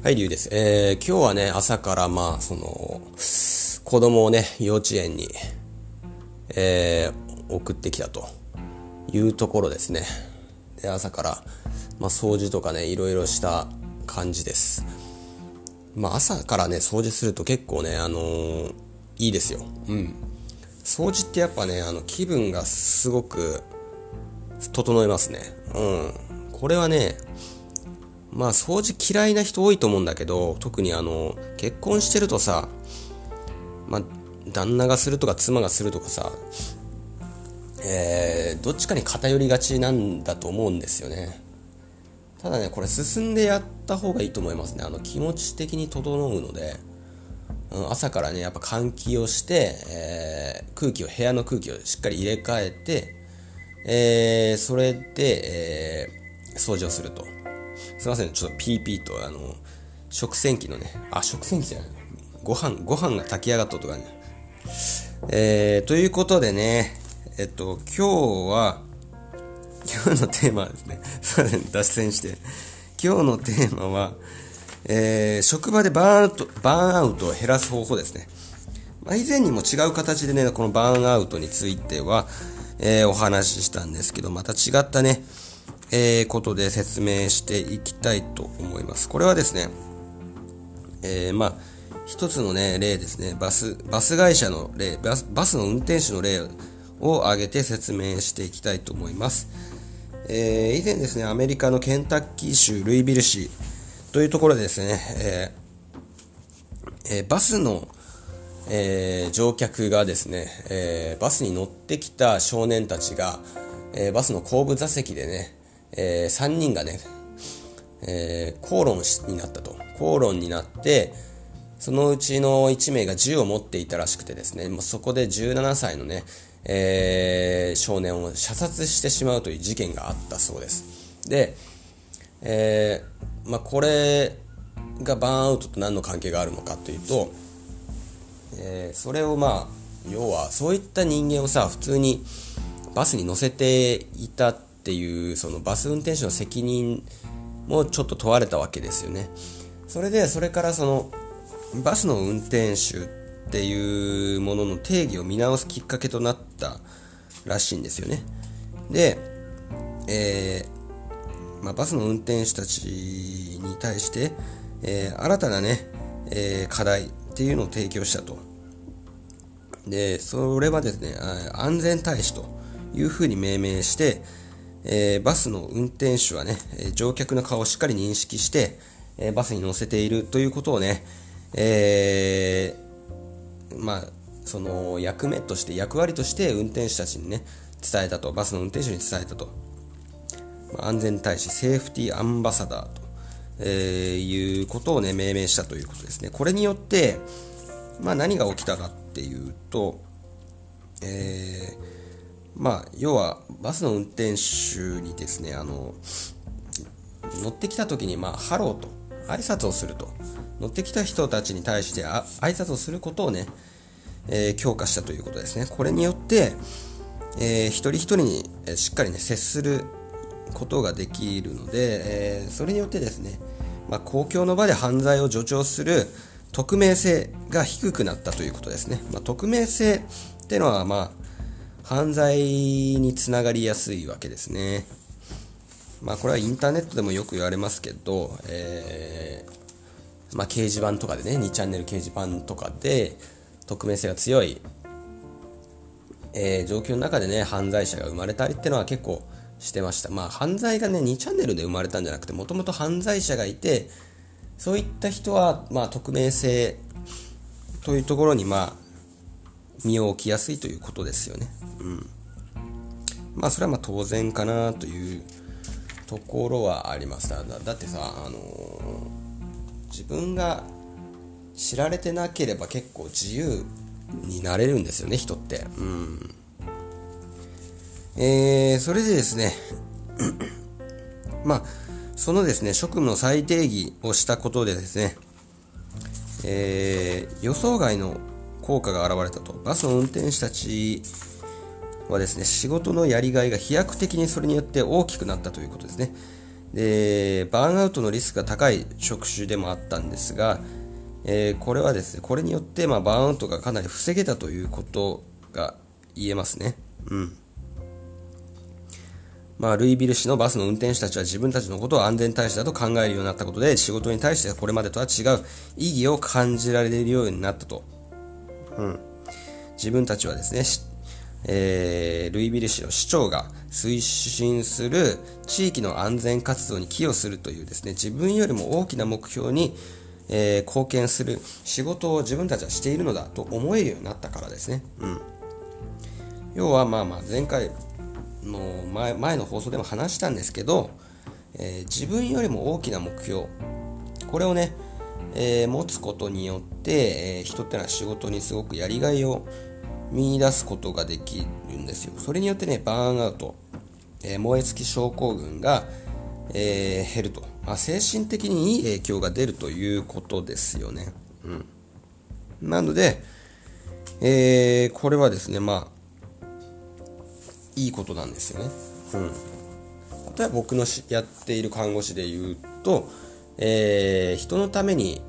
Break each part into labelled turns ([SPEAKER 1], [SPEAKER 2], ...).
[SPEAKER 1] はい、りゅうです。えー、今日はね、朝からまあ、その、子供をね、幼稚園に、えー、送ってきたというところですね。で、朝から、まあ、掃除とかね、いろいろした感じです。まあ、朝からね、掃除すると結構ね、あのー、いいですよ。うん。掃除ってやっぱね、あの、気分がすごく、整いますね。うん。これはね、まあ掃除嫌いな人多いと思うんだけど、特にあの、結婚してるとさ、まあ、旦那がするとか妻がするとかさ、えー、どっちかに偏りがちなんだと思うんですよね。ただね、これ進んでやった方がいいと思いますね。あの、気持ち的に整うので、うん、朝からね、やっぱ換気をして、えー、空気を、部屋の空気をしっかり入れ替えて、えー、それで、えー、掃除をすると。すいません、ちょっとピーピーと、あの、食洗機のね、あ、食洗機じゃない。ご飯、ご飯が炊き上がったとかね。えー、ということでね、えっと、今日は、今日のテーマはですね、すいません、脱線して。今日のテーマは、えー、職場でバーンアウト、バーンアウトを減らす方法ですね。まあ、以前にも違う形でね、このバーンアウトについては、えー、お話ししたんですけど、また違ったね、えー、ことで説明していきたいと思います。これはですね、えー、まあ、一つのね、例ですね、バス、バス会社の例、バスバスの運転手の例を挙げて説明していきたいと思います。えー、以前ですね、アメリカのケンタッキー州ルイビル市というところでですね、えーえ、バスの、えー、乗客がですね、えー、バスに乗ってきた少年たちが、えー、バスの後部座席でね、えー、3人がね、えー、口論になったと。口論になって、そのうちの1名が銃を持っていたらしくてですね、もうそこで17歳のね、えー、少年を射殺してしまうという事件があったそうです。で、えー、まあ、これがバーンアウトと何の関係があるのかというと、え、それをまあ、要はそういった人間をさ、普通にバスに乗せていたってていうそのバス運転手の責任もちょっと問われたわけですよね。それでそれからそのバスの運転手っていうものの定義を見直すきっかけとなったらしいんですよね。で、えー、まあ、バスの運転手たちに対して、えー、新たなね、えー、課題っていうのを提供したと。で、それはですね、安全大使というふうに命名して、えー、バスの運転手はね、乗客の顔をしっかり認識して、えー、バスに乗せているということをね、えー、まあ、その役目として、役割として運転手たちにね、伝えたと、バスの運転手に伝えたと。まあ、安全大使、 safety ambassador と、え、いうことをね、命名したということですね。これによって、まあ何が起きたかっていうと、えー、まあ、要はバスの運転手にですね、あの、乗ってきた時に、まあ、ハローと挨拶をすると。乗ってきた人たちに対してあ挨拶をすることをね、えー、強化したということですね。これによって、えー、一人一人にしっかりね、接することができるので、えー、それによってですね、まあ、公共の場で犯罪を助長する匿名性が低くなったということですね。まあ、匿名性っていうのは、まあ、犯罪につながりやすいわけですね。まあこれはインターネットでもよく言われますけど、えー、まあ掲示板とかでね、2チャンネル掲示板とかで匿名性が強い、えー、状況の中でね、犯罪者が生まれたりっていうのは結構してました。まあ犯罪がね、2チャンネルで生まれたんじゃなくて、もともと犯罪者がいて、そういった人は、まあ匿名性というところに、まあ、身を置きやすいということですよね。うん。まあ、それはまあ当然かなというところはあります。だだってさ、あのー、自分が知られてなければ結構自由になれるんですよね、人って。うん。えー、それでですね、まあ、そのですね、職務の再定義をしたことでですね、えー、予想外の効果が現れたと。バスの運転手たちはですね、仕事のやりがいが飛躍的にそれによって大きくなったということですね。でバーンアウトのリスクが高い職種でもあったんですが、えー、これはですねこれによって、まあ、バーンアウトがかなり防げたということが言えますね。うんまあ、ルイビル市のバスの運転手たちは自分たちのことを安全大使だと考えるようになったことで仕事に対してこれまでとは違う意義を感じられるようになったと。うん、自分たちはですね、えー、ルイビル市の市長が推進する地域の安全活動に寄与するというですね、自分よりも大きな目標に、えー、貢献する仕事を自分たちはしているのだと思えるようになったからですね。うん。要はまあまあ前回の前前の放送でも話したんですけど、えー、自分よりも大きな目標、これをね、えー、持つことによって、えー、人ってのは仕事にすごくやりがいを見出すことができるんですよ。それによってね、バーンアウト、えー、燃え尽き症候群が、え、減ると、まあ、精神的にいい影響が出るということですよね。うん。なので、え、これはですね、まあ、いいことなんですよね。うん。例えば僕のやっている看護師で言うと、えー、人のために、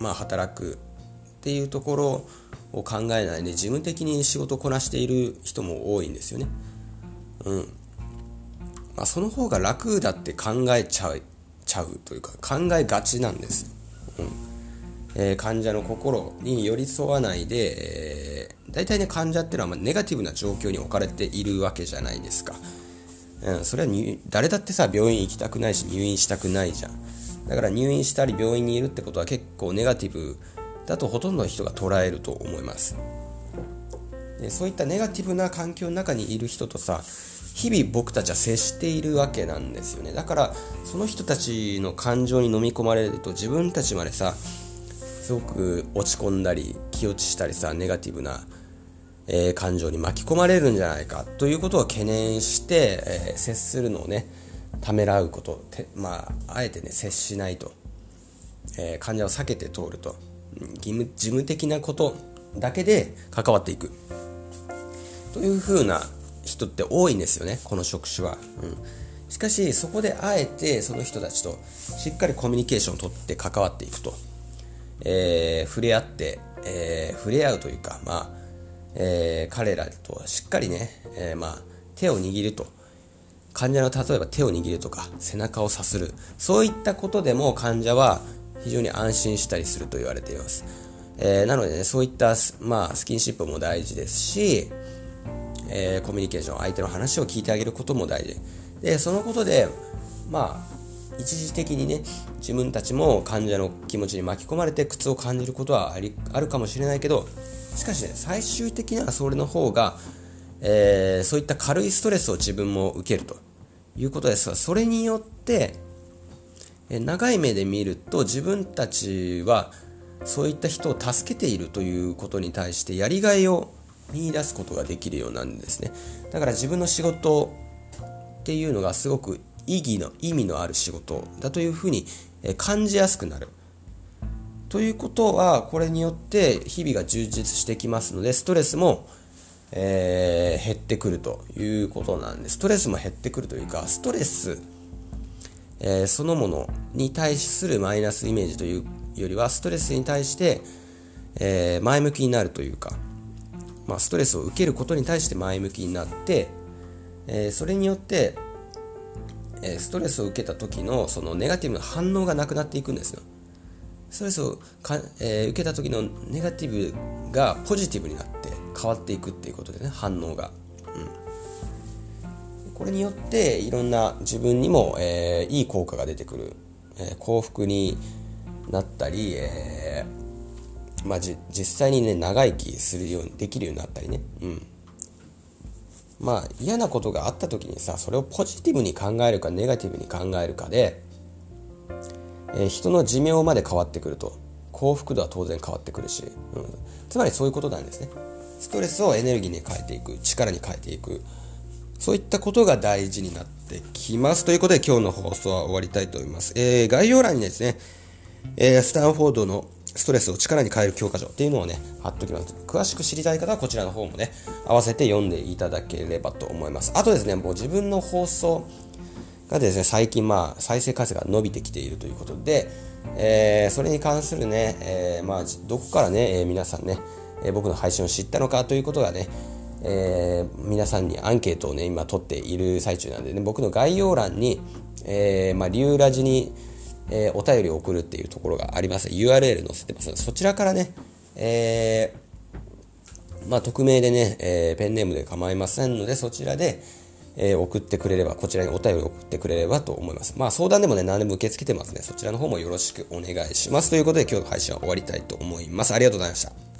[SPEAKER 1] まあ、働くっていうところを考えないで事務的に仕事をこなしている人も多いんですよね。うん。まあ、その方が楽だって考えちゃうちゃうというか考えがちなんです。うんえー、患者の心に寄り添わないで、えー、大体ね患者っていうのはまネガティブな状況に置かれているわけじゃないですか。うん、それは誰だってさ病院行きたくないし入院したくないじゃん。だから入院したり病院にいるってことは結構ネガティブだとほとんどの人が捉えると思います。でそういったネガティブな環境の中にいる人とさ日々僕たちは接しているわけなんですよね。だからその人たちの感情に飲み込まれると自分たちまでさすごく落ち込んだり気落ちしたりさネガティブな、えー、感情に巻き込まれるんじゃないかということを懸念して、えー、接するのをねためらうことまああえてね接しないと、えー、患者を避けて通ると。義務事務的なことだけで関わっていく。という風な人って多いんですよねこの職種は、うん、しかしそこであえてその人たちとしっかりコミュニケーションをとって関わっていくと、えー、触れ合って、えー、触れ合うというかまあ、えー、彼らとしっかりね、えまあ、手を握ると。患者の例えば手を握るとか背中をさするそういったことでも患者は非常に安心したりすると言われています。えー、なのでね、そういった、まあ、スキンシップも大事ですし、えー、コミュニケーション、相手の話を聞いてあげることも大事。で、そのことで、まあ、一時的にね、自分たちも患者の気持ちに巻き込まれて苦痛を感じることはありあるかもしれないけど、しかしね、最終的にはそれの方が、えー、そういった軽いストレスを自分も受けるということですが、それによって、長い目で見ると自分たちはそういった人を助けているということに対してやりがいを見出すことができるようなんですね。だから自分の仕事っていうのがすごく意義の意味のある仕事だというふうに感じやすくなる。ということはこれによって日々が充実してきますのでストレスも、えー、減ってくるということなんですストレスも減ってくるというかストレスえー、そのものに対するマイナスイメージというよりはストレスに対して、えー、前向きになるというか、まあ、ストレスを受けることに対して前向きになって、え、それによって、えストレスを受けた時のそのネガティブな反応がなくなっていくんですよ。ストレスをか、え受けた時のネガティブがポジティブになって変わっていくっていうことでね反応が。うん。これによっていろんな自分にも、えー、いい効果が出てくる、えー、幸福になったり、えー、まあ、実際にね長生きするようにできるようになったりね、うん、まあ嫌なことがあった時にさそれをポジティブに考えるかネガティブに考えるかで、え人の寿命まで変わってくると。幸福度は当然変わってくるし、うん、つまりそういうことなんですね。ストレスをエネルギーに変えていく力に変えていくそういったことが大事になってきます。ということで今日の放送は終わりたいと思います。えー、概要欄にですね、えー、スタンフォードのストレスを力に変える教科書っていうのをね、貼っときます。詳しく知りたい方はこちらの方もね、合わせて読んでいただければと思います。あとですね、もう自分の放送がですね、最近まあ再生回数が伸びてきているということで、えー、それに関するね、えー、まあどこからね、えー、皆さんね、え僕の配信を知ったのかということがね、え皆さんにアンケートをね、今取っている最中なんでね、僕の概要欄に、えまあ、リュウラジに、えお便りを送るっていうところがあります。URL 載せてますので、そちらからね、えまあ、匿名でね、えペンネームで構いませんので、そちらで、えー、送ってくれれば、こちらにお便りを送ってくれればと思います。まあ相談でもね、何でも受け付けてますね。そちらの方もよろしくお願いします。ということで今日の配信は終わりたいと思います。ありがとうございました。